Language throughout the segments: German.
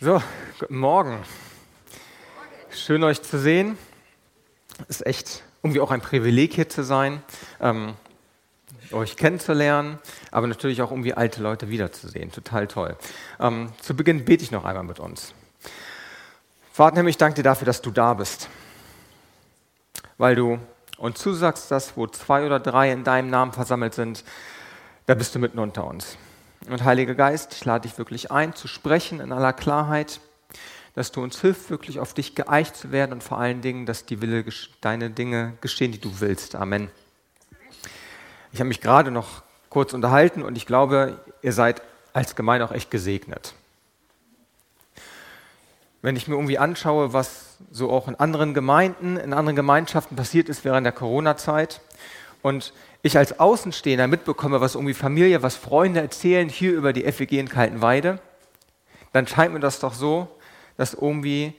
So, guten Morgen. Schön euch zu sehen. Ist echt irgendwie auch ein Privileg hier zu sein, ähm, euch kennenzulernen, aber natürlich auch irgendwie alte Leute wiederzusehen. Total toll. Ähm, zu Beginn bete ich noch einmal mit uns. Vater, ich danke dir dafür, dass du da bist, weil du uns zusagst, dass wo zwei oder drei in deinem Namen versammelt sind, da bist du mitten unter uns. Und Heiliger Geist, ich lade dich wirklich ein, zu sprechen in aller Klarheit, dass du uns hilfst, wirklich auf dich geeicht zu werden und vor allen Dingen, dass die Wille, deine Dinge geschehen, die du willst. Amen. Ich habe mich gerade noch kurz unterhalten und ich glaube, ihr seid als Gemeinde auch echt gesegnet. Wenn ich mir irgendwie anschaue, was so auch in anderen Gemeinden, in anderen Gemeinschaften passiert ist während der Corona-Zeit und ich als Außenstehender mitbekomme, was irgendwie Familie, was Freunde erzählen hier über die FWG in Kaltenweide, dann scheint mir das doch so, dass irgendwie,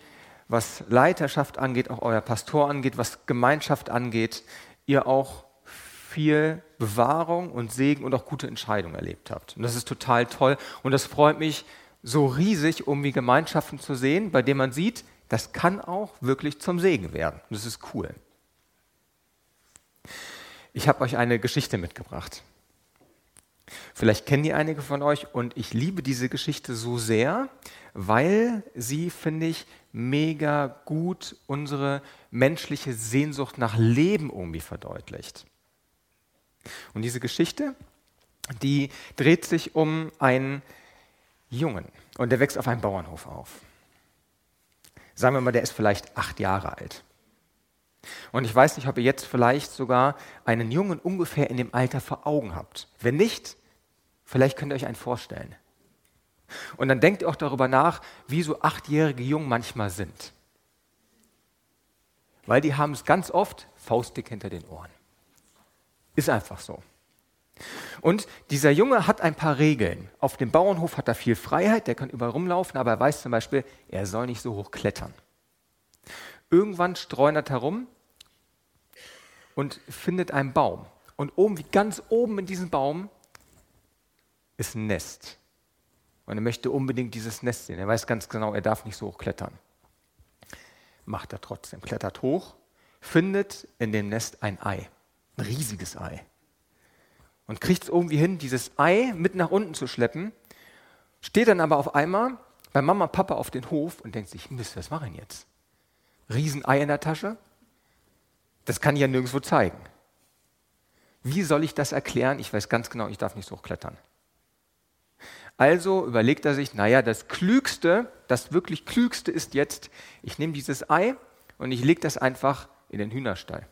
was Leiterschaft angeht, auch euer Pastor angeht, was Gemeinschaft angeht, ihr auch viel Bewahrung und Segen und auch gute Entscheidungen erlebt habt. Und das ist total toll. Und das freut mich so riesig, irgendwie Gemeinschaften zu sehen, bei denen man sieht, das kann auch wirklich zum Segen werden. Und das ist cool. Ich habe euch eine Geschichte mitgebracht. Vielleicht kennen die einige von euch und ich liebe diese Geschichte so sehr, weil sie, finde ich, mega gut unsere menschliche Sehnsucht nach Leben irgendwie verdeutlicht. Und diese Geschichte, die dreht sich um einen Jungen und der wächst auf einem Bauernhof auf. Sagen wir mal, der ist vielleicht acht Jahre alt. Und ich weiß nicht, ob ihr jetzt vielleicht sogar einen Jungen ungefähr in dem Alter vor Augen habt. Wenn nicht, vielleicht könnt ihr euch einen vorstellen. Und dann denkt ihr auch darüber nach, wie so achtjährige Jungen manchmal sind. Weil die haben es ganz oft faustdick hinter den Ohren. Ist einfach so. Und dieser Junge hat ein paar Regeln. Auf dem Bauernhof hat er viel Freiheit, der kann überall rumlaufen, aber er weiß zum Beispiel, er soll nicht so hoch klettern. Irgendwann streunert er herum und findet einen Baum. Und oben, ganz oben in diesem Baum, ist ein Nest. Und er möchte unbedingt dieses Nest sehen. Er weiß ganz genau, er darf nicht so hoch klettern. Macht er trotzdem. Klettert hoch, findet in dem Nest ein Ei. Ein riesiges Ei. Und kriegt es irgendwie hin, dieses Ei mit nach unten zu schleppen. Steht dann aber auf einmal bei Mama und Papa auf den Hof und denkt sich, Mist, was mache ich jetzt? Riesenei in der Tasche? Das kann ich ja nirgendwo zeigen. Wie soll ich das erklären? Ich weiß ganz genau, ich darf nicht so hochklettern. Also überlegt er sich, naja, das Klügste, das wirklich Klügste ist jetzt, ich nehme dieses Ei und ich lege das einfach in den Hühnerstall.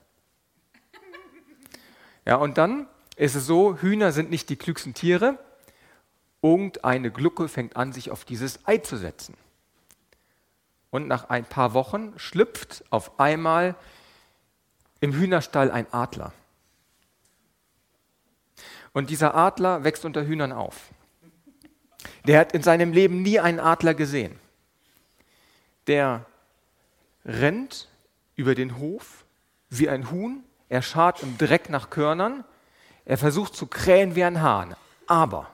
Ja, und dann ist es so, Hühner sind nicht die klügsten Tiere. Irgendeine Glucke fängt an, sich auf dieses Ei zu setzen. Und nach ein paar Wochen schlüpft auf einmal im Hühnerstall ein Adler. Und dieser Adler wächst unter Hühnern auf. Der hat in seinem Leben nie einen Adler gesehen. Der rennt über den Hof wie ein Huhn, er schart im Dreck nach Körnern, er versucht zu krähen wie ein Hahn. Aber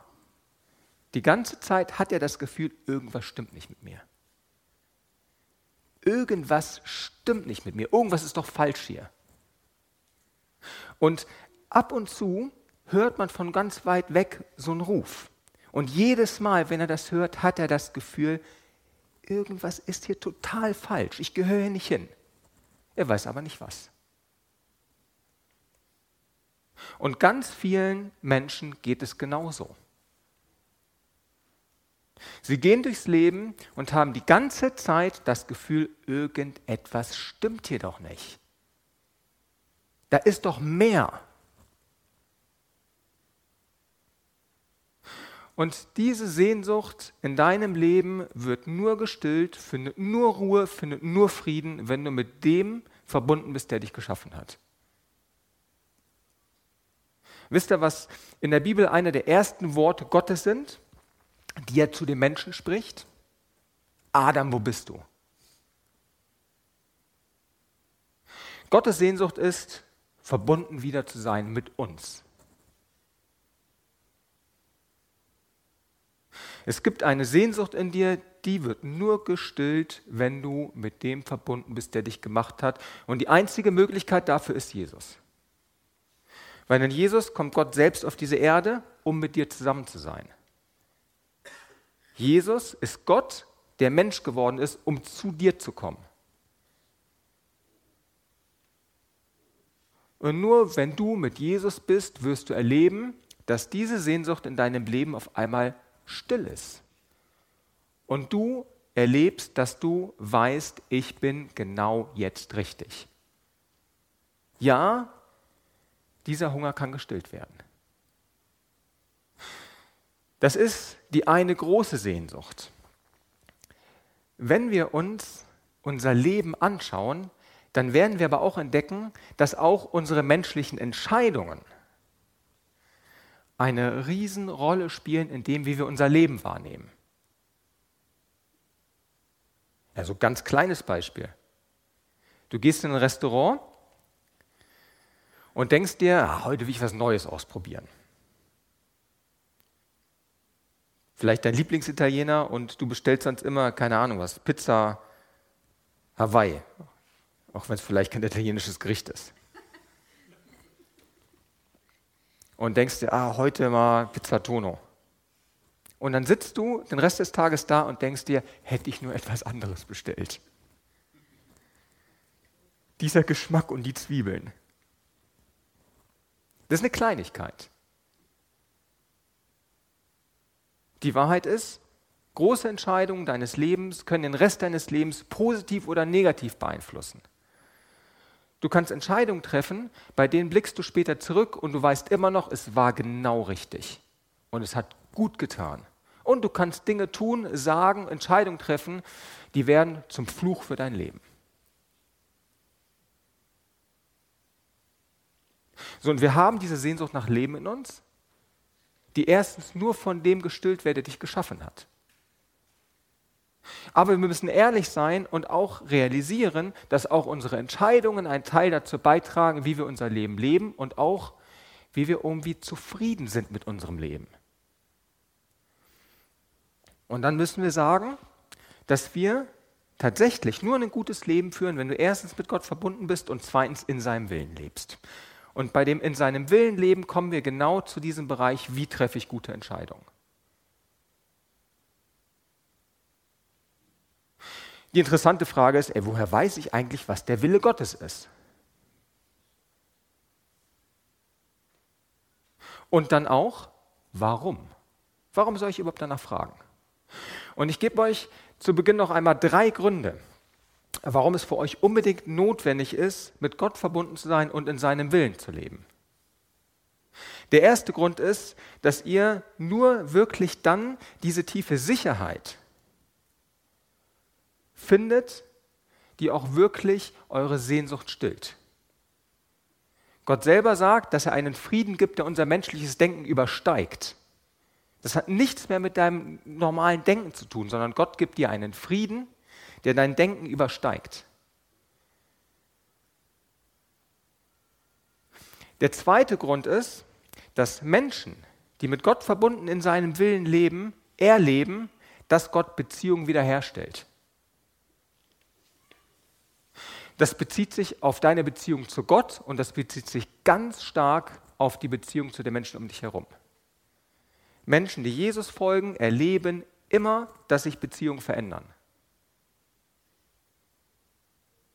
die ganze Zeit hat er das Gefühl, irgendwas stimmt nicht mit mir irgendwas stimmt nicht mit mir, irgendwas ist doch falsch hier. Und ab und zu hört man von ganz weit weg so einen Ruf. Und jedes Mal, wenn er das hört, hat er das Gefühl, irgendwas ist hier total falsch, ich gehöre hier nicht hin. Er weiß aber nicht was. Und ganz vielen Menschen geht es genauso. Sie gehen durchs Leben und haben die ganze Zeit das Gefühl, irgendetwas stimmt hier doch nicht. Da ist doch mehr. Und diese Sehnsucht in deinem Leben wird nur gestillt, findet nur Ruhe, findet nur Frieden, wenn du mit dem verbunden bist, der dich geschaffen hat. Wisst ihr, was in der Bibel eine der ersten Worte Gottes sind? die er zu den Menschen spricht. Adam, wo bist du? Gottes Sehnsucht ist, verbunden wieder zu sein mit uns. Es gibt eine Sehnsucht in dir, die wird nur gestillt, wenn du mit dem verbunden bist, der dich gemacht hat. Und die einzige Möglichkeit dafür ist Jesus. Weil in Jesus kommt Gott selbst auf diese Erde, um mit dir zusammen zu sein. Jesus ist Gott, der Mensch geworden ist, um zu dir zu kommen. Und nur wenn du mit Jesus bist, wirst du erleben, dass diese Sehnsucht in deinem Leben auf einmal still ist. Und du erlebst, dass du weißt, ich bin genau jetzt richtig. Ja, dieser Hunger kann gestillt werden. Das ist die eine große Sehnsucht. Wenn wir uns unser Leben anschauen, dann werden wir aber auch entdecken, dass auch unsere menschlichen Entscheidungen eine Riesenrolle spielen in dem, wie wir unser Leben wahrnehmen. Also ganz kleines Beispiel. Du gehst in ein Restaurant und denkst dir, ah, heute will ich was Neues ausprobieren. Vielleicht dein Lieblingsitaliener und du bestellst sonst immer, keine Ahnung was, Pizza Hawaii auch wenn es vielleicht kein italienisches Gericht ist. Und denkst dir, ah, heute mal Pizza Tono. Und dann sitzt du den Rest des Tages da und denkst dir, hätte ich nur etwas anderes bestellt. Dieser Geschmack und die Zwiebeln. Das ist eine Kleinigkeit. Die Wahrheit ist, große Entscheidungen deines Lebens können den Rest deines Lebens positiv oder negativ beeinflussen. Du kannst Entscheidungen treffen, bei denen blickst du später zurück und du weißt immer noch, es war genau richtig. Und es hat gut getan. Und du kannst Dinge tun, sagen, Entscheidungen treffen, die werden zum Fluch für dein Leben. So, und wir haben diese Sehnsucht nach Leben in uns, die erstens nur von dem gestillt wird, der dich geschaffen hat. Aber wir müssen ehrlich sein und auch realisieren, dass auch unsere Entscheidungen einen Teil dazu beitragen, wie wir unser Leben leben und auch, wie wir irgendwie zufrieden sind mit unserem Leben. Und dann müssen wir sagen, dass wir tatsächlich nur ein gutes Leben führen, wenn du erstens mit Gott verbunden bist und zweitens in seinem Willen lebst. Und bei dem in seinem Willen leben kommen wir genau zu diesem Bereich, wie treffe ich gute Entscheidungen. Die interessante Frage ist, ey, woher weiß ich eigentlich, was der Wille Gottes ist? Und dann auch, warum? Warum soll ich überhaupt danach fragen? Und ich gebe euch zu Beginn noch einmal drei Gründe, warum es für euch unbedingt notwendig ist, mit Gott verbunden zu sein und in seinem Willen zu leben. Der erste Grund ist, dass ihr nur wirklich dann diese tiefe Sicherheit findet, die auch wirklich eure Sehnsucht stillt. Gott selber sagt, dass er einen Frieden gibt, der unser menschliches Denken übersteigt. Das hat nichts mehr mit deinem normalen Denken zu tun, sondern Gott gibt dir einen Frieden, der dein Denken übersteigt. Der zweite Grund ist, dass Menschen, die mit Gott verbunden in seinem Willen leben, erleben, dass Gott Beziehungen wiederherstellt. Das bezieht sich auf deine Beziehung zu Gott und das bezieht sich ganz stark auf die Beziehung zu den Menschen um dich herum. Menschen, die Jesus folgen, erleben immer, dass sich Beziehungen verändern.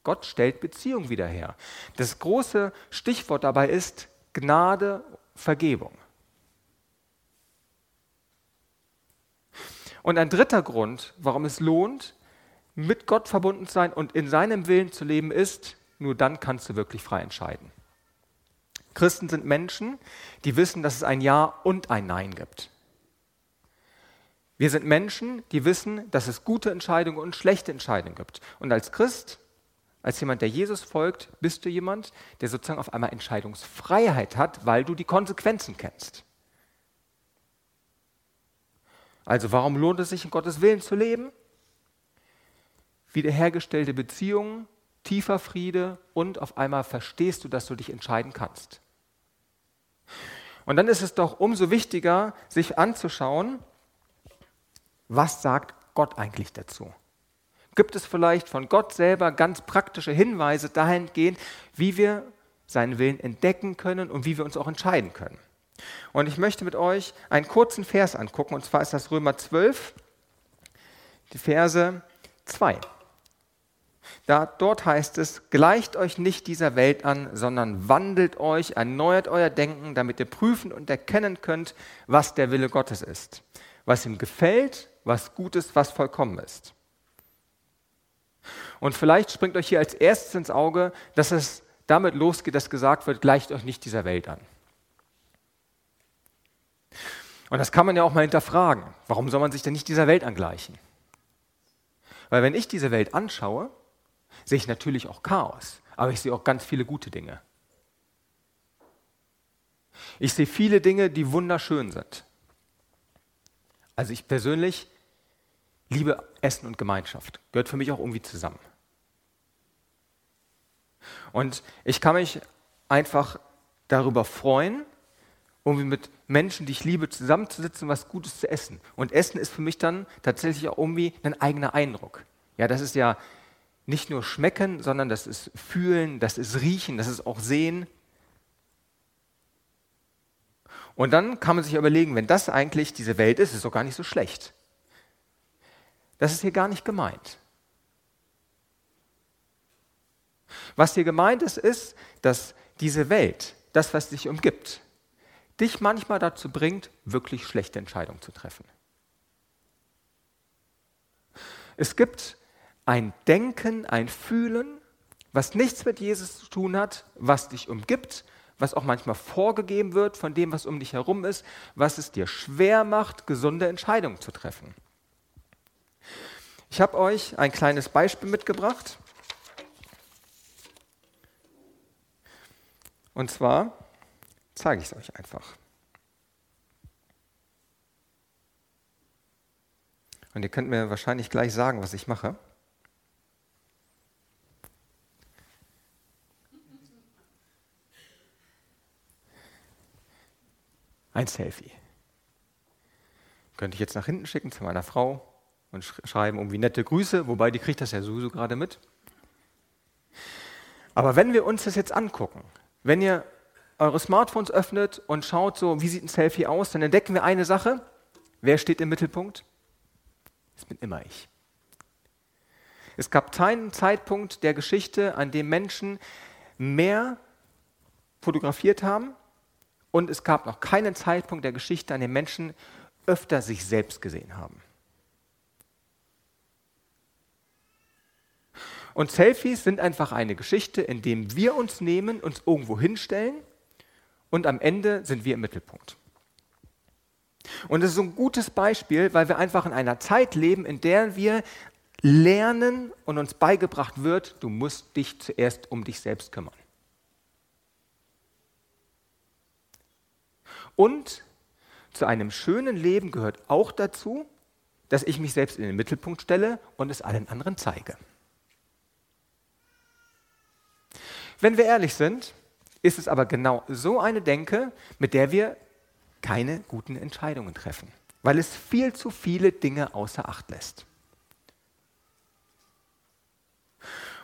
Gott stellt Beziehung wieder her. Das große Stichwort dabei ist Gnade, Vergebung. Und ein dritter Grund, warum es lohnt, mit Gott verbunden zu sein und in seinem Willen zu leben ist, nur dann kannst du wirklich frei entscheiden. Christen sind Menschen, die wissen, dass es ein Ja und ein Nein gibt. Wir sind Menschen, die wissen, dass es gute Entscheidungen und schlechte Entscheidungen gibt. Und als Christ, als jemand, der Jesus folgt, bist du jemand, der sozusagen auf einmal Entscheidungsfreiheit hat, weil du die Konsequenzen kennst. Also warum lohnt es sich, in Gottes Willen zu leben? Wiederhergestellte Beziehungen, tiefer Friede und auf einmal verstehst du, dass du dich entscheiden kannst. Und dann ist es doch umso wichtiger, sich anzuschauen, was sagt Gott eigentlich dazu? Gibt es vielleicht von Gott selber ganz praktische Hinweise dahingehend, wie wir seinen Willen entdecken können und wie wir uns auch entscheiden können? Und ich möchte mit euch einen kurzen Vers angucken, und zwar ist das Römer 12, die Verse 2. Da, dort heißt es, gleicht euch nicht dieser Welt an, sondern wandelt euch, erneuert euer Denken, damit ihr prüfen und erkennen könnt, was der Wille Gottes ist, was ihm gefällt, was gut ist, was vollkommen ist. Und vielleicht springt euch hier als erstes ins Auge, dass es damit losgeht, dass gesagt wird, gleicht euch nicht dieser Welt an. Und das kann man ja auch mal hinterfragen. Warum soll man sich denn nicht dieser Welt angleichen? Weil wenn ich diese Welt anschaue, sehe ich natürlich auch Chaos, aber ich sehe auch ganz viele gute Dinge. Ich sehe viele Dinge, die wunderschön sind. Also ich persönlich liebe Essen und Gemeinschaft. Gehört für mich auch irgendwie zusammen. Und ich kann mich einfach darüber freuen, irgendwie mit Menschen, die ich liebe, zusammenzusitzen was Gutes zu essen. Und Essen ist für mich dann tatsächlich auch irgendwie ein eigener Eindruck. Ja, das ist ja nicht nur schmecken, sondern das ist fühlen, das ist riechen, das ist auch sehen. Und dann kann man sich überlegen, wenn das eigentlich diese Welt ist, ist es doch gar nicht so schlecht. Das ist hier gar nicht gemeint. Was hier gemeint ist, ist, dass diese Welt, das, was dich umgibt, dich manchmal dazu bringt, wirklich schlechte Entscheidungen zu treffen. Es gibt ein Denken, ein Fühlen, was nichts mit Jesus zu tun hat, was dich umgibt, was auch manchmal vorgegeben wird von dem, was um dich herum ist, was es dir schwer macht, gesunde Entscheidungen zu treffen. Ich habe euch ein kleines Beispiel mitgebracht. Und zwar zeige ich es euch einfach. Und ihr könnt mir wahrscheinlich gleich sagen, was ich mache. Ein Selfie. Könnte ich jetzt nach hinten schicken zu meiner Frau und schreiben irgendwie nette Grüße, wobei die kriegt das ja sowieso gerade mit. Aber wenn wir uns das jetzt angucken, wenn ihr eure Smartphones öffnet und schaut so, wie sieht ein Selfie aus, dann entdecken wir eine Sache. Wer steht im Mittelpunkt? Das bin immer ich. Es gab keinen Zeitpunkt der Geschichte, an dem Menschen mehr fotografiert haben und es gab noch keinen Zeitpunkt der Geschichte, an dem Menschen öfter sich selbst gesehen haben. Und Selfies sind einfach eine Geschichte, in dem wir uns nehmen, uns irgendwo hinstellen und am Ende sind wir im Mittelpunkt. Und das ist ein gutes Beispiel, weil wir einfach in einer Zeit leben, in der wir lernen und uns beigebracht wird, du musst dich zuerst um dich selbst kümmern. Und zu einem schönen Leben gehört auch dazu, dass ich mich selbst in den Mittelpunkt stelle und es allen anderen zeige. Wenn wir ehrlich sind, ist es aber genau so eine Denke, mit der wir keine guten Entscheidungen treffen, weil es viel zu viele Dinge außer Acht lässt.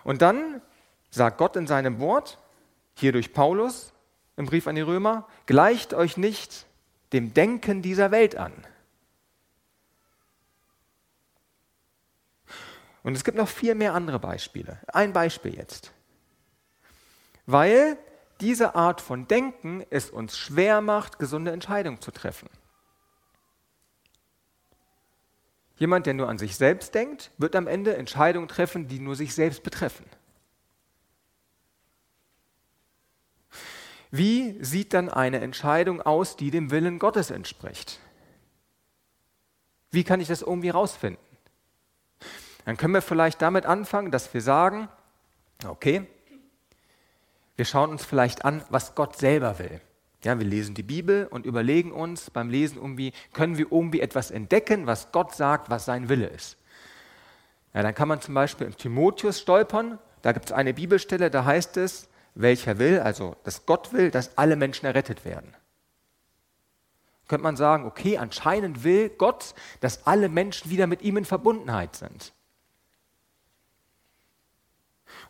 Und dann sagt Gott in seinem Wort, hier durch Paulus im Brief an die Römer, gleicht euch nicht dem Denken dieser Welt an. Und es gibt noch viel mehr andere Beispiele. Ein Beispiel jetzt. Weil diese Art von Denken es uns schwer macht, gesunde Entscheidungen zu treffen. Jemand, der nur an sich selbst denkt, wird am Ende Entscheidungen treffen, die nur sich selbst betreffen. Wie sieht dann eine Entscheidung aus, die dem Willen Gottes entspricht? Wie kann ich das irgendwie rausfinden? Dann können wir vielleicht damit anfangen, dass wir sagen, okay, wir schauen uns vielleicht an, was Gott selber will. Ja, wir lesen die Bibel und überlegen uns beim Lesen irgendwie, können wir irgendwie etwas entdecken, was Gott sagt, was sein Wille ist. Ja, dann kann man zum Beispiel im Timotheus stolpern. Da gibt es eine Bibelstelle, da heißt es, welcher will, also dass Gott will, dass alle Menschen errettet werden. Könnte man sagen, okay, anscheinend will Gott, dass alle Menschen wieder mit ihm in Verbundenheit sind.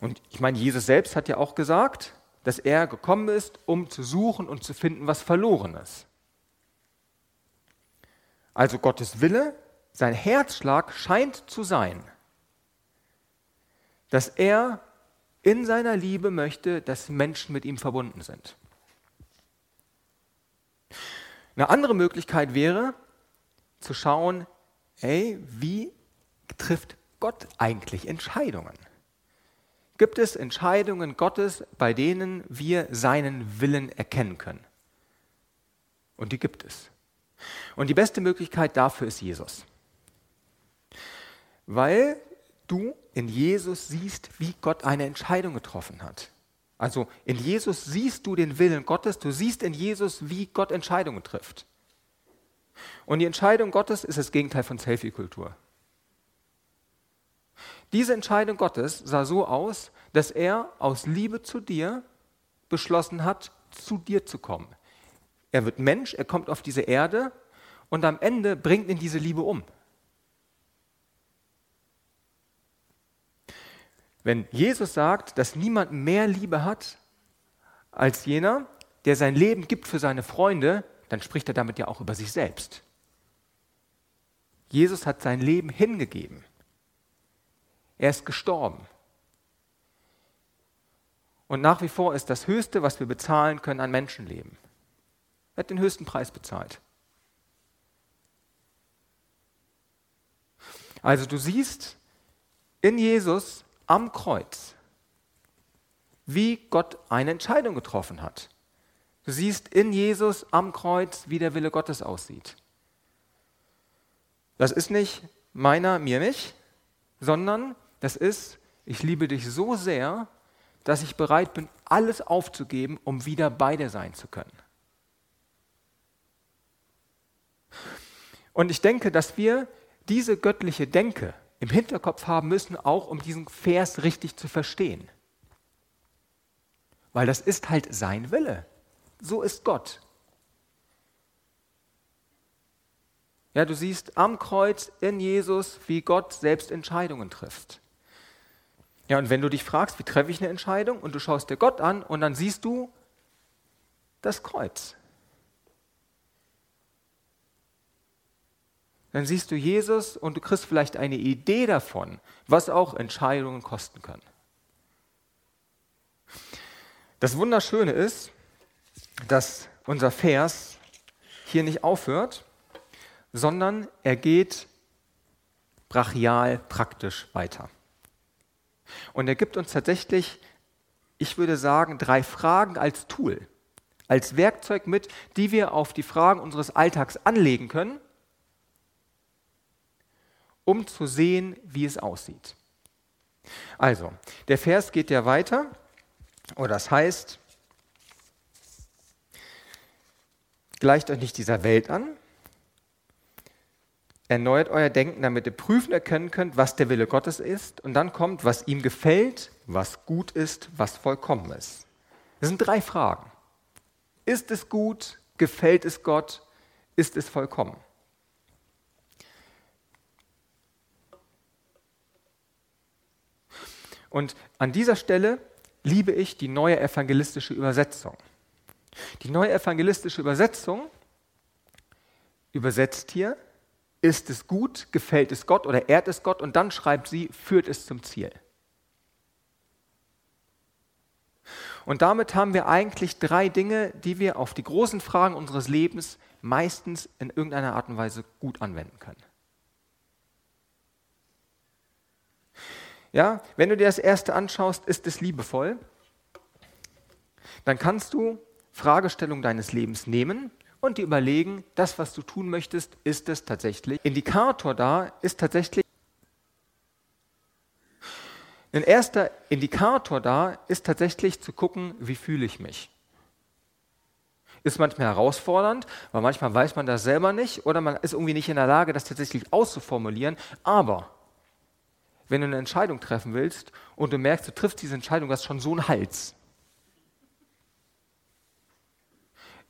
Und ich meine, Jesus selbst hat ja auch gesagt, dass er gekommen ist, um zu suchen und zu finden, was verloren ist. Also Gottes Wille, sein Herzschlag scheint zu sein, dass er in seiner Liebe möchte, dass Menschen mit ihm verbunden sind. Eine andere Möglichkeit wäre zu schauen, ey, wie trifft Gott eigentlich Entscheidungen? Gibt es Entscheidungen Gottes, bei denen wir seinen Willen erkennen können? Und die gibt es. Und die beste Möglichkeit dafür ist Jesus. Weil du in Jesus siehst, wie Gott eine Entscheidung getroffen hat. Also in Jesus siehst du den Willen Gottes, du siehst in Jesus, wie Gott Entscheidungen trifft. Und die Entscheidung Gottes ist das Gegenteil von Selfie-Kultur. Diese Entscheidung Gottes sah so aus, dass er aus Liebe zu dir beschlossen hat, zu dir zu kommen. Er wird Mensch, er kommt auf diese Erde und am Ende bringt ihn diese Liebe um. Wenn Jesus sagt, dass niemand mehr Liebe hat als jener, der sein Leben gibt für seine Freunde, dann spricht er damit ja auch über sich selbst. Jesus hat sein Leben hingegeben. Er ist gestorben. Und nach wie vor ist das Höchste, was wir bezahlen können, ein Menschenleben. Er hat den höchsten Preis bezahlt. Also du siehst in Jesus am Kreuz, wie Gott eine Entscheidung getroffen hat. Du siehst in Jesus am Kreuz, wie der Wille Gottes aussieht. Das ist nicht meiner, mir nicht, sondern das ist, ich liebe dich so sehr, dass ich bereit bin, alles aufzugeben, um wieder bei dir sein zu können. Und ich denke, dass wir diese göttliche Denke, im Hinterkopf haben müssen, auch um diesen Vers richtig zu verstehen. Weil das ist halt sein Wille. So ist Gott. Ja, du siehst am Kreuz in Jesus, wie Gott selbst Entscheidungen trifft. Ja, und wenn du dich fragst, wie treffe ich eine Entscheidung, und du schaust dir Gott an und dann siehst du das Kreuz. Dann siehst du Jesus und du kriegst vielleicht eine Idee davon, was auch Entscheidungen kosten können. Das Wunderschöne ist, dass unser Vers hier nicht aufhört, sondern er geht brachial praktisch weiter. Und er gibt uns tatsächlich, ich würde sagen, drei Fragen als Tool, als Werkzeug mit, die wir auf die Fragen unseres Alltags anlegen können um zu sehen, wie es aussieht. Also, der Vers geht ja weiter, oder das heißt, gleicht euch nicht dieser Welt an, erneuert euer Denken, damit ihr prüfen erkennen könnt, was der Wille Gottes ist, und dann kommt, was ihm gefällt, was gut ist, was vollkommen ist. Das sind drei Fragen. Ist es gut? Gefällt es Gott? Ist es vollkommen? Und an dieser Stelle liebe ich die neue evangelistische Übersetzung. Die neue evangelistische Übersetzung übersetzt hier, ist es gut, gefällt es Gott oder ehrt es Gott und dann schreibt sie, führt es zum Ziel. Und damit haben wir eigentlich drei Dinge, die wir auf die großen Fragen unseres Lebens meistens in irgendeiner Art und Weise gut anwenden können. Ja, wenn du dir das erste anschaust, ist es liebevoll, dann kannst du Fragestellungen deines Lebens nehmen und dir überlegen, das, was du tun möchtest, ist es tatsächlich. Indikator da ist tatsächlich. Ein erster Indikator da ist tatsächlich zu gucken, wie fühle ich mich. Ist manchmal herausfordernd, weil manchmal weiß man das selber nicht oder man ist irgendwie nicht in der Lage, das tatsächlich auszuformulieren. Aber wenn du eine Entscheidung treffen willst und du merkst, du triffst diese Entscheidung, du hast schon so einen Hals.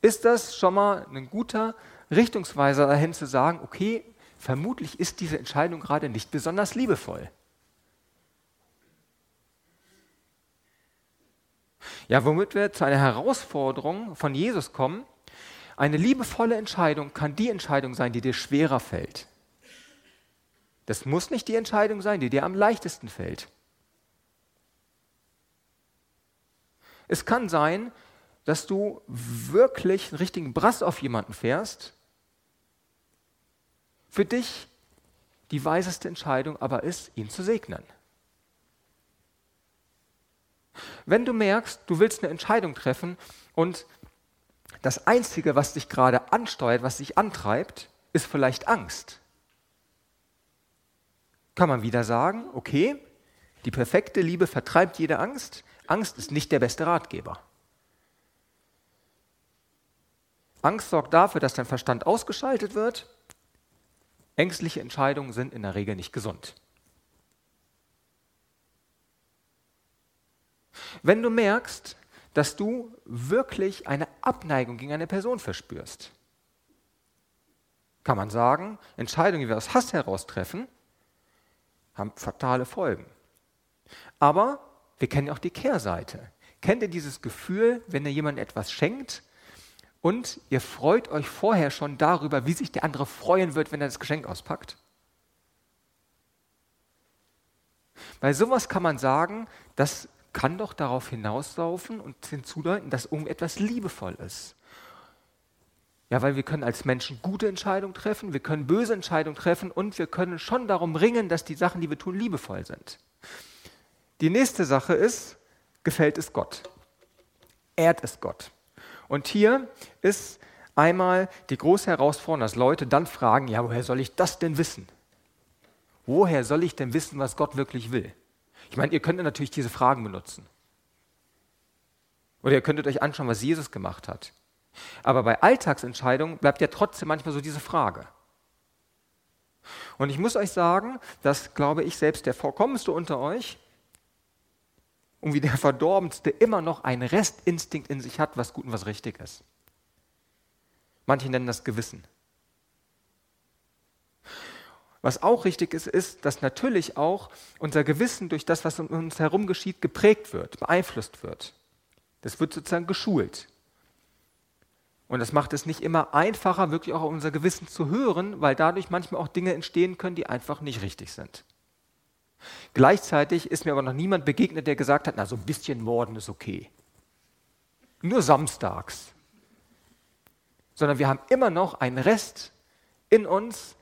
Ist das schon mal ein guter Richtungsweiser dahin zu sagen, okay, vermutlich ist diese Entscheidung gerade nicht besonders liebevoll. Ja, womit wir zu einer Herausforderung von Jesus kommen. Eine liebevolle Entscheidung kann die Entscheidung sein, die dir schwerer fällt. Das muss nicht die Entscheidung sein, die dir am leichtesten fällt. Es kann sein, dass du wirklich einen richtigen Brass auf jemanden fährst. Für dich die weiseste Entscheidung aber ist, ihn zu segnen. Wenn du merkst, du willst eine Entscheidung treffen und das Einzige, was dich gerade ansteuert, was dich antreibt, ist vielleicht Angst. Kann man wieder sagen, okay, die perfekte Liebe vertreibt jede Angst. Angst ist nicht der beste Ratgeber. Angst sorgt dafür, dass dein Verstand ausgeschaltet wird. Ängstliche Entscheidungen sind in der Regel nicht gesund. Wenn du merkst, dass du wirklich eine Abneigung gegen eine Person verspürst, kann man sagen, Entscheidungen, die wir aus Hass heraus treffen, haben fatale Folgen. Aber wir kennen auch die Kehrseite. Kennt ihr dieses Gefühl, wenn ihr jemandem etwas schenkt und ihr freut euch vorher schon darüber, wie sich der andere freuen wird, wenn er das Geschenk auspackt? Bei sowas kann man sagen, das kann doch darauf hinauslaufen und hinzudeuten, dass irgendetwas liebevoll ist. Ja, weil wir können als Menschen gute Entscheidungen treffen, wir können böse Entscheidungen treffen und wir können schon darum ringen, dass die Sachen, die wir tun, liebevoll sind. Die nächste Sache ist, gefällt es Gott? Ehrt es Gott? Und hier ist einmal die große Herausforderung, dass Leute dann fragen, ja, woher soll ich das denn wissen? Woher soll ich denn wissen, was Gott wirklich will? Ich meine, ihr könnt natürlich diese Fragen benutzen. Oder ihr könntet euch anschauen, was Jesus gemacht hat. Aber bei Alltagsentscheidungen bleibt ja trotzdem manchmal so diese Frage. Und ich muss euch sagen, dass, glaube ich, selbst der Vorkommenste unter euch und wie der Verdorbenste immer noch einen Restinstinkt in sich hat, was gut und was richtig ist. Manche nennen das Gewissen. Was auch richtig ist, ist, dass natürlich auch unser Gewissen durch das, was um uns herum geschieht, geprägt wird, beeinflusst wird. Das wird sozusagen geschult. Und das macht es nicht immer einfacher, wirklich auch unser Gewissen zu hören, weil dadurch manchmal auch Dinge entstehen können, die einfach nicht richtig sind. Gleichzeitig ist mir aber noch niemand begegnet, der gesagt hat, na so ein bisschen Morden ist okay. Nur samstags. Sondern wir haben immer noch einen Rest in uns,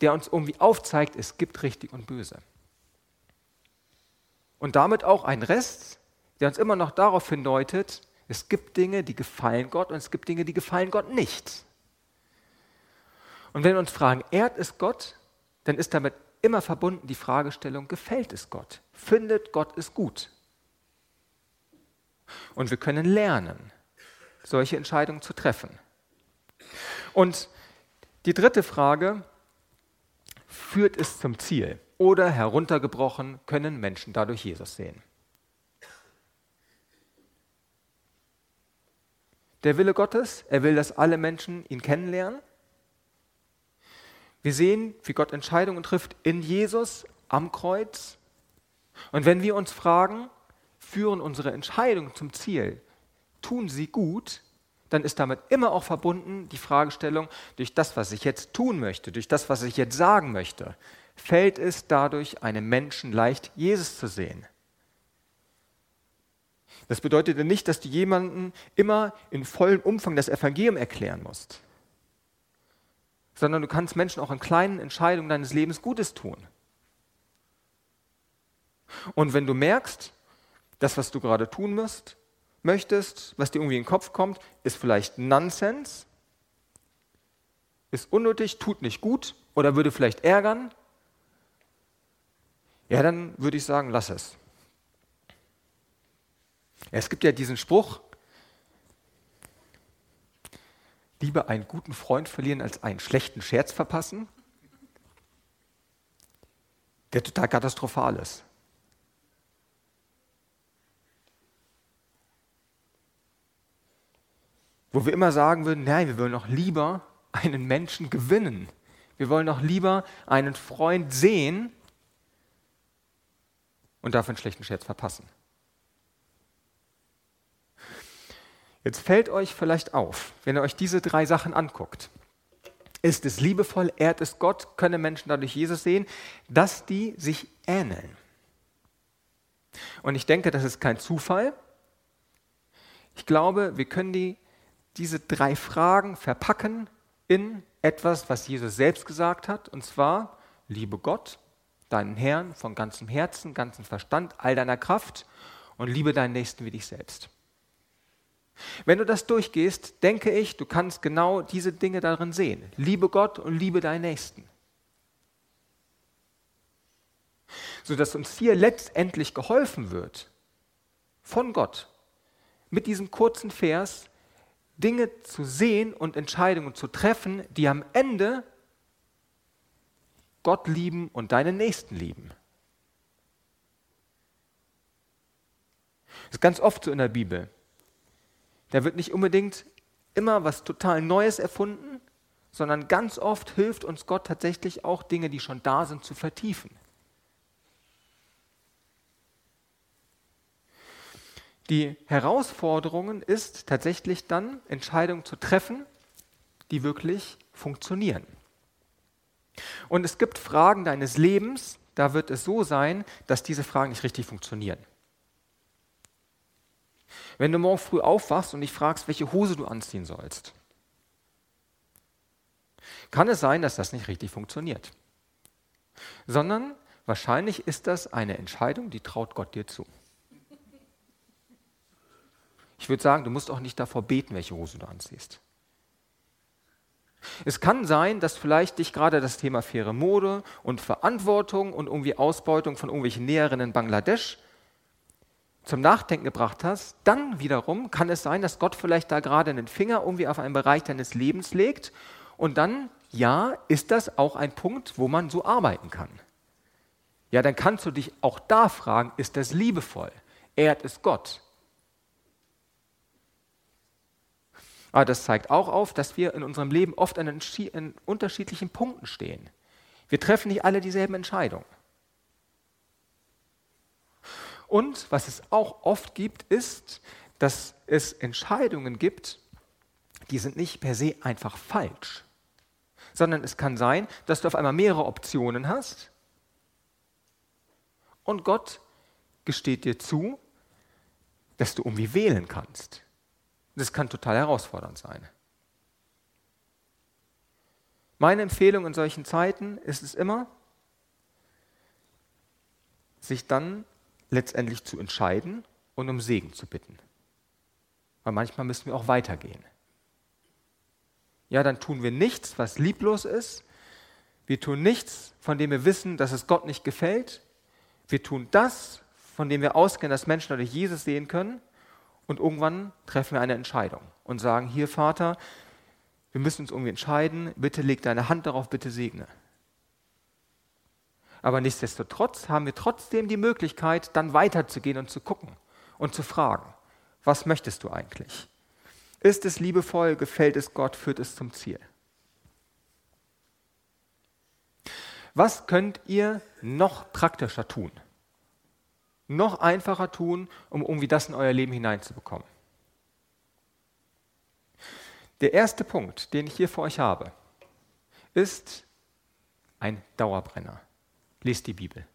der uns irgendwie aufzeigt, es gibt richtig und böse. Und damit auch einen Rest, der uns immer noch darauf hindeutet, es gibt Dinge, die gefallen Gott und es gibt Dinge, die gefallen Gott nicht. Und wenn wir uns fragen, ehrt es Gott, dann ist damit immer verbunden die Fragestellung, gefällt es Gott? Findet Gott es gut? Und wir können lernen, solche Entscheidungen zu treffen. Und die dritte Frage, führt es zum Ziel? Oder heruntergebrochen, können Menschen dadurch Jesus sehen? Der Wille Gottes. Er will, dass alle Menschen ihn kennenlernen. Wir sehen, wie Gott Entscheidungen trifft in Jesus am Kreuz. Und wenn wir uns fragen, führen unsere Entscheidungen zum Ziel, tun sie gut, dann ist damit immer auch verbunden die Fragestellung, durch das, was ich jetzt tun möchte, durch das, was ich jetzt sagen möchte, fällt es dadurch einem Menschen leicht, Jesus zu sehen. Das bedeutet nicht, dass du jemanden immer in vollem Umfang das Evangelium erklären musst, sondern du kannst Menschen auch in kleinen Entscheidungen deines Lebens Gutes tun. Und wenn du merkst, das, was du gerade tun musst, möchtest, was dir irgendwie in den Kopf kommt, ist vielleicht Nonsens, ist unnötig, tut nicht gut oder würde vielleicht ärgern, ja, dann würde ich sagen, lass es. Es gibt ja diesen Spruch, lieber einen guten Freund verlieren als einen schlechten Scherz verpassen, der total katastrophal ist. Wo wir immer sagen würden, nein, wir wollen noch lieber einen Menschen gewinnen. Wir wollen doch lieber einen Freund sehen und dafür einen schlechten Scherz verpassen. Jetzt fällt euch vielleicht auf, wenn ihr euch diese drei Sachen anguckt. Ist es liebevoll, ehrt es Gott, können Menschen dadurch Jesus sehen, dass die sich ähneln. Und ich denke, das ist kein Zufall. Ich glaube, wir können die, diese drei Fragen verpacken in etwas, was Jesus selbst gesagt hat, und zwar, liebe Gott, deinen Herrn von ganzem Herzen, ganzem Verstand, all deiner Kraft und liebe deinen Nächsten wie dich selbst. Wenn du das durchgehst, denke ich, du kannst genau diese Dinge darin sehen. Liebe Gott und liebe deinen Nächsten. Sodass uns hier letztendlich geholfen wird, von Gott, mit diesem kurzen Vers, Dinge zu sehen und Entscheidungen zu treffen, die am Ende Gott lieben und deinen Nächsten lieben. Das ist ganz oft so in der Bibel. Da wird nicht unbedingt immer was total Neues erfunden, sondern ganz oft hilft uns Gott tatsächlich auch Dinge, die schon da sind, zu vertiefen. Die Herausforderung ist tatsächlich dann, Entscheidungen zu treffen, die wirklich funktionieren. Und es gibt Fragen deines Lebens, da wird es so sein, dass diese Fragen nicht richtig funktionieren. Wenn du morgen früh aufwachst und dich fragst, welche Hose du anziehen sollst, kann es sein, dass das nicht richtig funktioniert. Sondern wahrscheinlich ist das eine Entscheidung, die traut Gott dir zu. Ich würde sagen, du musst auch nicht davor beten, welche Hose du anziehst. Es kann sein, dass vielleicht dich gerade das Thema faire Mode und Verantwortung und irgendwie Ausbeutung von irgendwelchen Näherinnen in Bangladesch zum Nachdenken gebracht hast. Dann wiederum kann es sein, dass Gott vielleicht da gerade einen Finger irgendwie auf einen Bereich deines Lebens legt und dann, ja, ist das auch ein Punkt, wo man so arbeiten kann. Ja, dann kannst du dich auch da fragen, ist das liebevoll? Ehrt es Gott? Aber das zeigt auch auf, dass wir in unserem Leben oft an unterschiedlichen Punkten stehen. Wir treffen nicht alle dieselben Entscheidungen. Und was es auch oft gibt, ist, dass es Entscheidungen gibt, die sind nicht per se einfach falsch, sondern es kann sein, dass du auf einmal mehrere Optionen hast und Gott gesteht dir zu, dass du irgendwie wählen kannst. Das kann total herausfordernd sein. Meine Empfehlung in solchen Zeiten ist es immer, sich dann letztendlich zu entscheiden und um Segen zu bitten. Weil manchmal müssen wir auch weitergehen. Ja, dann tun wir nichts, was lieblos ist. Wir tun nichts, von dem wir wissen, dass es Gott nicht gefällt. Wir tun das, von dem wir ausgehen, dass Menschen dadurch Jesus sehen können. Und irgendwann treffen wir eine Entscheidung und sagen, hier Vater, wir müssen uns irgendwie entscheiden, bitte leg deine Hand darauf, bitte segne. Aber nichtsdestotrotz haben wir trotzdem die Möglichkeit, dann weiterzugehen und zu gucken und zu fragen, was möchtest du eigentlich? Ist es liebevoll, gefällt es Gott, führt es zum Ziel? Was könnt ihr noch praktischer tun? noch einfacher tun, um irgendwie das in euer Leben hineinzubekommen. Der erste Punkt, den ich hier für euch habe, ist ein Dauerbrenner. Lest die Bibel.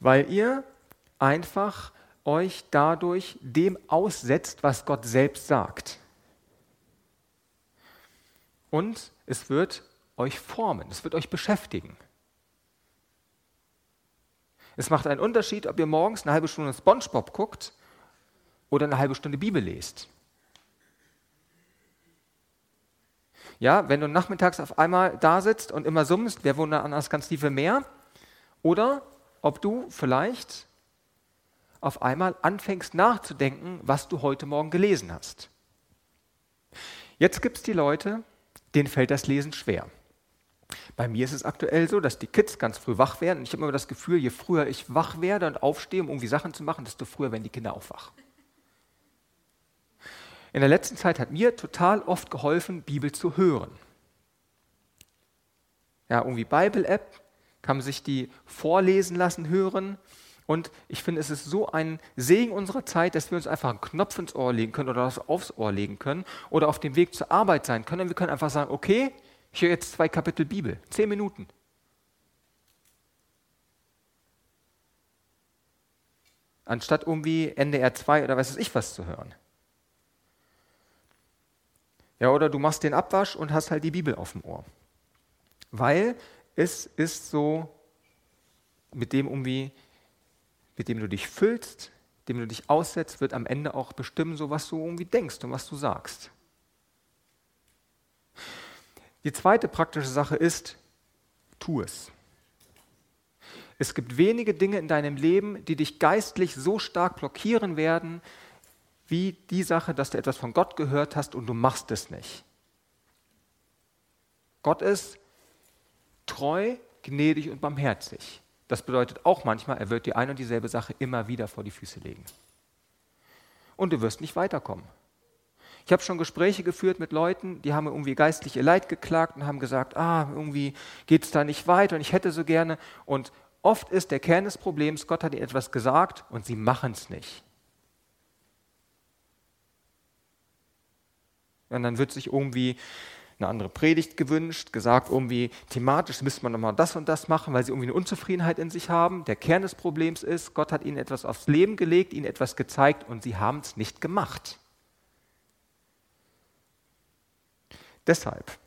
Weil ihr einfach euch dadurch dem aussetzt, was Gott selbst sagt. Und es wird euch formen, es wird euch beschäftigen. Es macht einen Unterschied, ob ihr morgens eine halbe Stunde SpongeBob guckt oder eine halbe Stunde Bibel lest. Ja, wenn du nachmittags auf einmal da sitzt und immer summst, wer wohnt an das ganz tiefe Meer? Oder ob du vielleicht auf einmal anfängst nachzudenken, was du heute Morgen gelesen hast. Jetzt gibt es die Leute, denen fällt das Lesen schwer. Bei mir ist es aktuell so, dass die Kids ganz früh wach werden. Ich habe immer das Gefühl, je früher ich wach werde und aufstehe, um irgendwie Sachen zu machen, desto früher werden die Kinder auch wach. In der letzten Zeit hat mir total oft geholfen, Bibel zu hören. Ja, irgendwie Bible-App, kann man sich die vorlesen lassen, hören. Und ich finde, es ist so ein Segen unserer Zeit, dass wir uns einfach einen Knopf ins Ohr legen können oder das aufs Ohr legen können oder auf dem Weg zur Arbeit sein können. Und wir können einfach sagen, okay, ich höre jetzt zwei Kapitel Bibel, zehn Minuten. Anstatt irgendwie NDR 2 oder weiß ich was zu hören. Ja, oder du machst den Abwasch und hast halt die Bibel auf dem Ohr. Weil es ist so, mit dem irgendwie, mit dem du dich füllst, dem du dich aussetzt, wird am Ende auch bestimmen, so was du irgendwie denkst und was du sagst. Die zweite praktische Sache ist, tu es. Es gibt wenige Dinge in deinem Leben, die dich geistlich so stark blockieren werden, wie die Sache, dass du etwas von Gott gehört hast und du machst es nicht. Gott ist treu, gnädig und barmherzig. Das bedeutet auch manchmal, er wird dir ein und dieselbe Sache immer wieder vor die Füße legen. Und du wirst nicht weiterkommen. Ich habe schon Gespräche geführt mit Leuten, die haben irgendwie geistliche Leid geklagt und haben gesagt, ah, irgendwie geht es da nicht weiter und ich hätte so gerne. Und oft ist der Kern des Problems, Gott hat ihnen etwas gesagt und sie machen es nicht. Und dann wird sich irgendwie eine andere Predigt gewünscht, gesagt, irgendwie thematisch müsste man nochmal das und das machen, weil sie irgendwie eine Unzufriedenheit in sich haben. Der Kern des Problems ist, Gott hat ihnen etwas aufs Leben gelegt, ihnen etwas gezeigt und sie haben es nicht gemacht. Deshalb,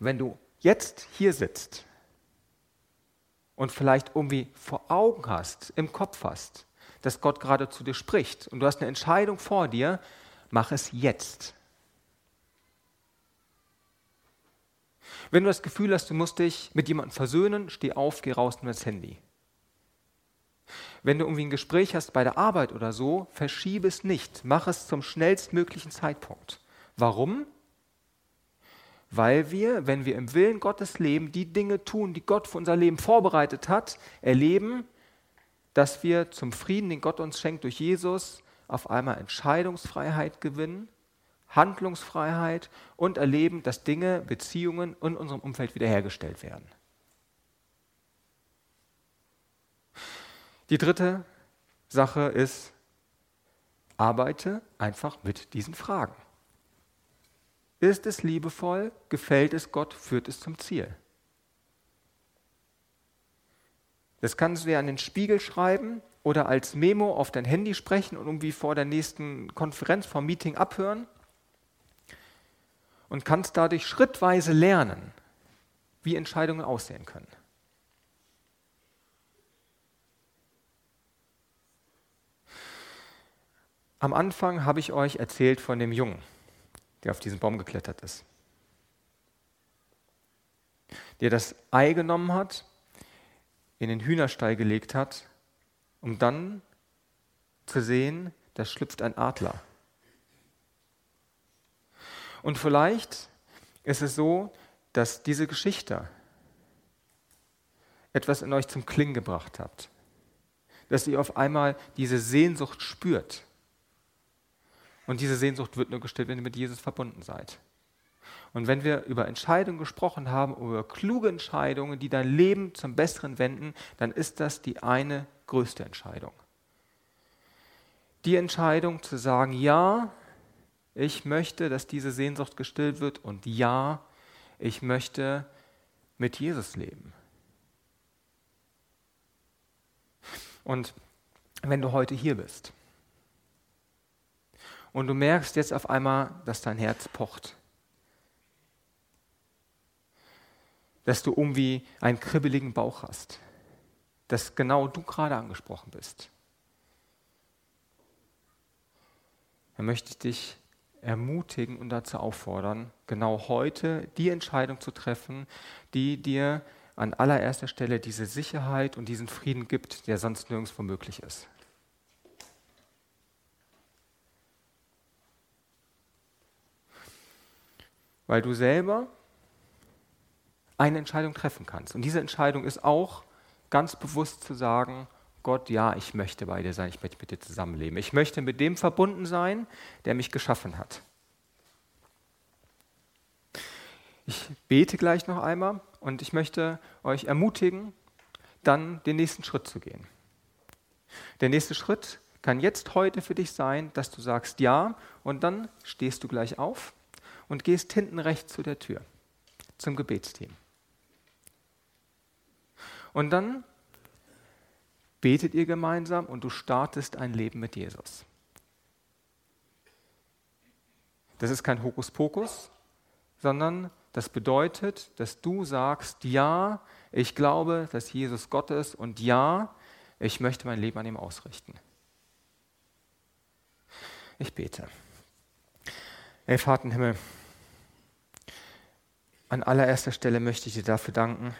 wenn du jetzt hier sitzt und vielleicht irgendwie vor Augen hast, im Kopf hast, dass Gott gerade zu dir spricht und du hast eine Entscheidung vor dir, mach es jetzt. Wenn du das Gefühl hast, du musst dich mit jemandem versöhnen, steh auf, geh raus und das Handy. Wenn du irgendwie ein Gespräch hast bei der Arbeit oder so, verschiebe es nicht. Mach es zum schnellstmöglichen Zeitpunkt. Warum? Weil wir, wenn wir im Willen Gottes leben, die Dinge tun, die Gott für unser Leben vorbereitet hat, erleben, dass wir zum Frieden, den Gott uns schenkt durch Jesus, auf einmal Entscheidungsfreiheit gewinnen Handlungsfreiheit und erleben, dass Dinge, Beziehungen in unserem Umfeld wiederhergestellt werden. Die dritte Sache ist, arbeite einfach mit diesen Fragen. Ist es liebevoll? Gefällt es Gott? Führt es zum Ziel? Das kannst du dir an den Spiegel schreiben oder als Memo auf dein Handy sprechen und irgendwie vor der nächsten Konferenz, vom Meeting abhören und kannst dadurch schrittweise lernen, wie Entscheidungen aussehen können. Am Anfang habe ich euch erzählt von dem Jungen, der auf diesen Baum geklettert ist. Der das Ei genommen hat, in den Hühnerstall gelegt hat, um dann zu sehen, da schlüpft ein Adler. Und vielleicht ist es so, dass diese Geschichte etwas in euch zum Klingen gebracht habt. Dass ihr auf einmal diese Sehnsucht spürt. Und diese Sehnsucht wird nur gestillt, wenn ihr mit Jesus verbunden seid. Und wenn wir über Entscheidungen gesprochen haben, über kluge Entscheidungen, die dein Leben zum Besseren wenden, dann ist das die eine größte Entscheidung. Die Entscheidung zu sagen, ja, ich möchte, dass diese Sehnsucht gestillt wird und ja, ich möchte mit Jesus leben. Und wenn du heute hier bist und du merkst jetzt auf einmal, dass dein Herz pocht, dass du irgendwie einen kribbeligen Bauch hast, dass genau du gerade angesprochen bist, dann möchte ich dich ermutigen und dazu auffordern, genau heute die Entscheidung zu treffen, die dir an allererster Stelle diese Sicherheit und diesen Frieden gibt, der sonst nirgendwo möglich ist. Weil du selber eine Entscheidung treffen kannst. Und diese Entscheidung ist auch ganz bewusst zu sagen, Gott, ja, ich möchte bei dir sein, ich möchte mit dir zusammenleben. Ich möchte mit dem verbunden sein, der mich geschaffen hat. Ich bete gleich noch einmal und ich möchte euch ermutigen, dann den nächsten Schritt zu gehen. Der nächste Schritt kann jetzt heute für dich sein, dass du sagst Ja und dann stehst du gleich auf und gehst hinten rechts zu der Tür zum Gebetsteam. Und dann betet ihr gemeinsam und du startest ein Leben mit Jesus. Das ist kein Hokuspokus, sondern das bedeutet, dass du sagst, ja, ich glaube, dass Jesus Gott ist und ja, ich möchte mein Leben an ihm ausrichten. Ich bete. Ey Vater im Himmel, an allererster Stelle möchte ich dir dafür danken,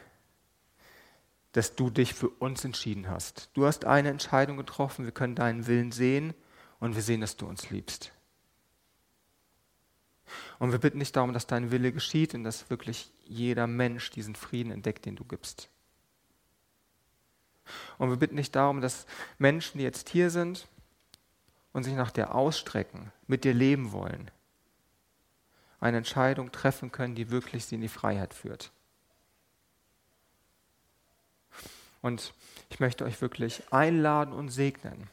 dass du dich für uns entschieden hast. Du hast eine Entscheidung getroffen, wir können deinen Willen sehen und wir sehen, dass du uns liebst. Und wir bitten nicht darum, dass dein Wille geschieht und dass wirklich jeder Mensch diesen Frieden entdeckt, den du gibst. Und wir bitten nicht darum, dass Menschen, die jetzt hier sind und sich nach dir ausstrecken, mit dir leben wollen, eine Entscheidung treffen können, die wirklich sie in die Freiheit führt. Und ich möchte euch wirklich einladen und segnen,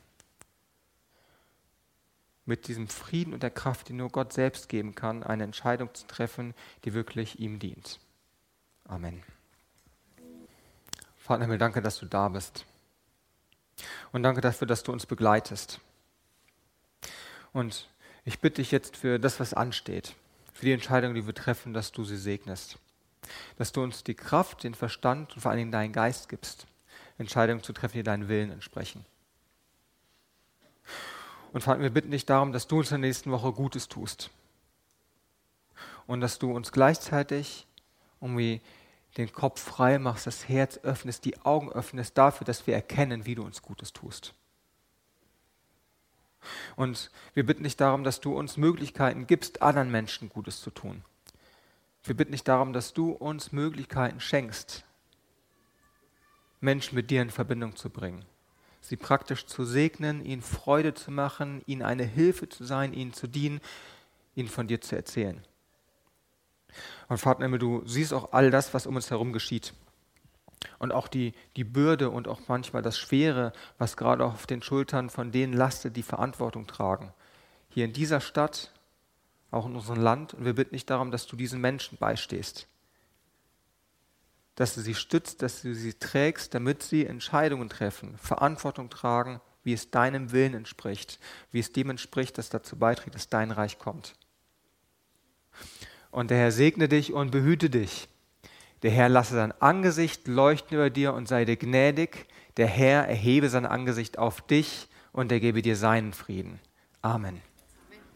mit diesem Frieden und der Kraft, die nur Gott selbst geben kann, eine Entscheidung zu treffen, die wirklich ihm dient. Amen. Vater Himmel, danke, dass du da bist. Und danke dafür, dass du uns begleitest. Und ich bitte dich jetzt für das, was ansteht, für die Entscheidung, die wir treffen, dass du sie segnest. Dass du uns die Kraft, den Verstand und vor allen Dingen deinen Geist gibst, Entscheidungen zu treffen, die deinen Willen entsprechen. Und Vater, wir bitten dich darum, dass du uns in der nächsten Woche Gutes tust. Und dass du uns gleichzeitig irgendwie den Kopf frei machst, das Herz öffnest, die Augen öffnest dafür, dass wir erkennen, wie du uns Gutes tust. Und wir bitten dich darum, dass du uns Möglichkeiten gibst, anderen Menschen Gutes zu tun. Wir bitten dich darum, dass du uns Möglichkeiten schenkst, Menschen mit dir in Verbindung zu bringen sie praktisch zu segnen, ihnen Freude zu machen, ihnen eine Hilfe zu sein, ihnen zu dienen, ihnen von dir zu erzählen. Und Vater Himmel, du siehst auch all das, was um uns herum geschieht. Und auch die, die Bürde und auch manchmal das Schwere, was gerade auf den Schultern von denen lastet, die Verantwortung tragen. Hier in dieser Stadt, auch in unserem Land. Und wir bitten dich darum, dass du diesen Menschen beistehst dass du sie stützt, dass du sie trägst, damit sie Entscheidungen treffen, Verantwortung tragen, wie es deinem Willen entspricht, wie es dem entspricht, das dazu beiträgt, dass dein Reich kommt. Und der Herr segne dich und behüte dich. Der Herr lasse sein Angesicht leuchten über dir und sei dir gnädig. Der Herr erhebe sein Angesicht auf dich und er gebe dir seinen Frieden. Amen.